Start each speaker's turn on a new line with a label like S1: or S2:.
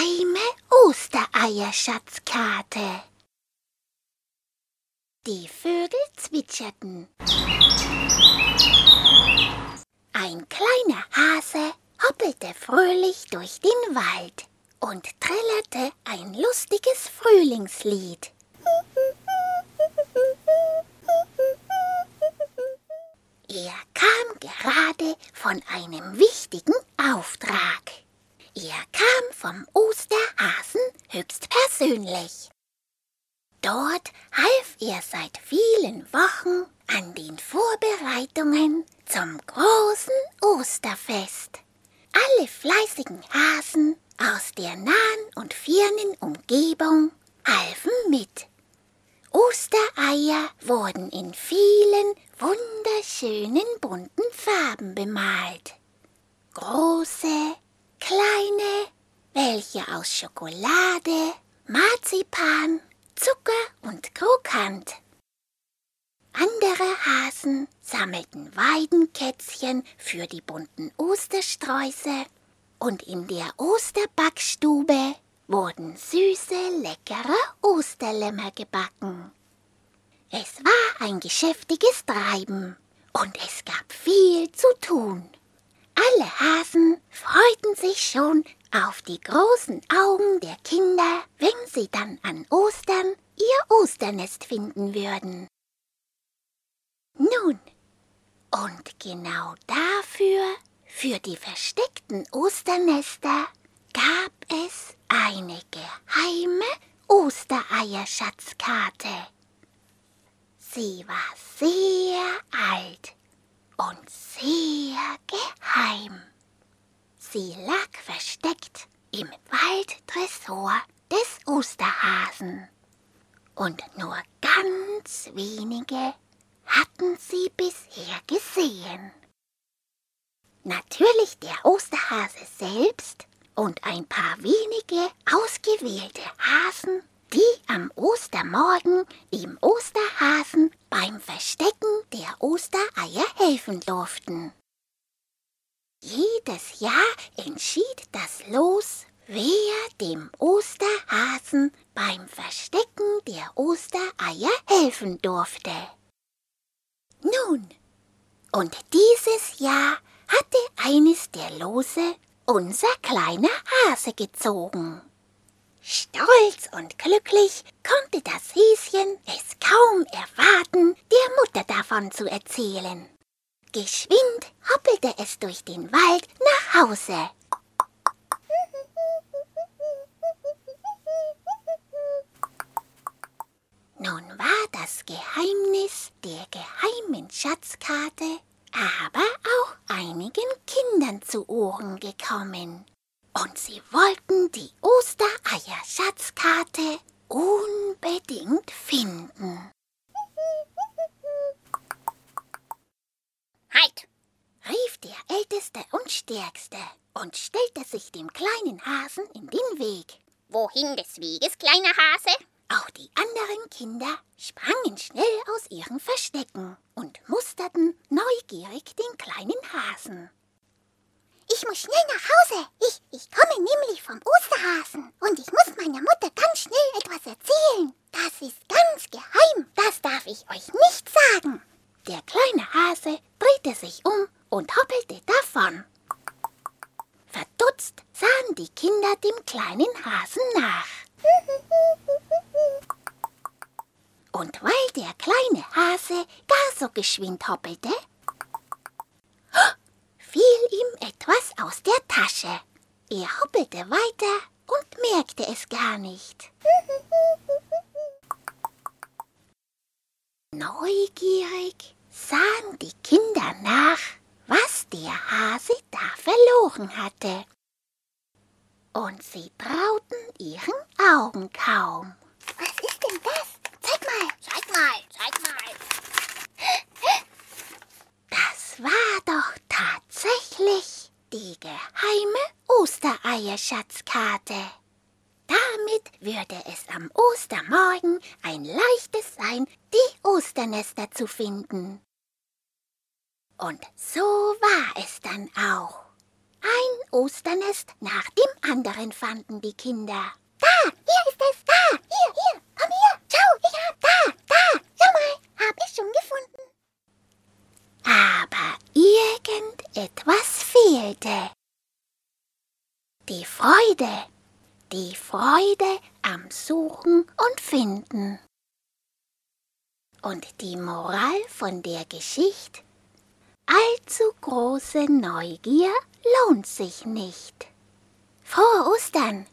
S1: geheime Ostereierschatzkarte. Die Vögel zwitscherten. Ein kleiner Hase hoppelte fröhlich durch den Wald und trällerte ein lustiges Frühlingslied. Er kam gerade von einem wichtigen Auftrag. Er kam vom Osterhasen höchstpersönlich. Dort half er seit vielen Wochen an den Vorbereitungen zum großen Osterfest. Alle fleißigen Hasen aus der nahen und fernen Umgebung halfen mit. Ostereier wurden in vielen wunderschönen bunten Farben bemalt. Große, kleine, welche aus Schokolade, Marzipan, Zucker und Krokant. Andere Hasen sammelten Weidenkätzchen für die bunten Ostersträuße und in der Osterbackstube wurden süße, leckere Osterlämmer gebacken. Es war ein geschäftiges Treiben und es gab viel zu tun. Alle Hasen freuten sich schon auf die großen Augen der Kinder, wenn sie dann an Ostern ihr Osternest finden würden. Nun, und genau dafür, für die versteckten Osternester, gab es eine geheime Ostereierschatzkarte. Sie war sehr alt und sehr geheim. Sie lag versteckt im Waldtresor des Osterhasen. Und nur ganz wenige hatten sie bisher gesehen. Natürlich der Osterhase selbst und ein paar wenige ausgewählte Hasen, die am Ostermorgen dem Osterhasen beim Verstecken der Ostereier helfen durften. Jedes Jahr entschied das Los, wer dem Osterhasen beim Verstecken der Ostereier helfen durfte. Nun, und dieses Jahr hatte eines der Lose unser kleiner Hase gezogen. Stolz und glücklich konnte das Häschen es kaum erwarten, der Mutter davon zu erzählen. Geschwind hoppelte es durch den Wald nach Hause. Nun war das Geheimnis der geheimen Schatzkarte aber auch einigen Kindern zu Ohren gekommen. Und sie wollten die Ostereier-Schatzkarte unbedingt finden.
S2: Halt!
S1: rief der Älteste und Stärkste und stellte sich dem kleinen Hasen in den Weg.
S2: Wohin des Weges, kleiner Hase?
S1: Auch die anderen Kinder sprangen schnell aus ihren Verstecken und musterten neugierig den kleinen Hasen.
S3: Ich muss schnell nach Hause. Ich, ich komme nämlich vom Osterhasen. Und ich muss meiner Mutter ganz schnell etwas erzählen. Das ist ganz geheim. Das darf ich euch nicht sagen.
S1: Der kleine Hase drehte sich um und hoppelte davon. Verdutzt sahen die Kinder dem kleinen Hasen nach. Und weil der kleine Hase gar so geschwind hoppelte, fiel ihm etwas aus der Tasche. Er hoppelte weiter und merkte es gar nicht. Neugierig sahen die Kinder nach, was der Hase da verloren hatte. Und sie trauten ihren Augen kaum.
S3: Was ist denn das? Zeig mal.
S2: Zeig mal, zeig mal.
S1: Das war doch tatsächlich die geheime Ostereierschatzkarte. Damit würde es am Ostermorgen ein leichtes sein, die Osternester zu finden. Und so war es dann auch. Ein Osternest nach dem anderen fanden die Kinder.
S3: Da, hier ist es, da, hier, hier, komm her, schau, ich hab, da, da, schau mal, hab ich schon gefunden.
S1: Aber irgendetwas fehlte. Die Freude, die Freude am Suchen und Finden. Und die Moral von der Geschichte? Allzu große Neugier lohnt sich nicht. Frohe Ostern!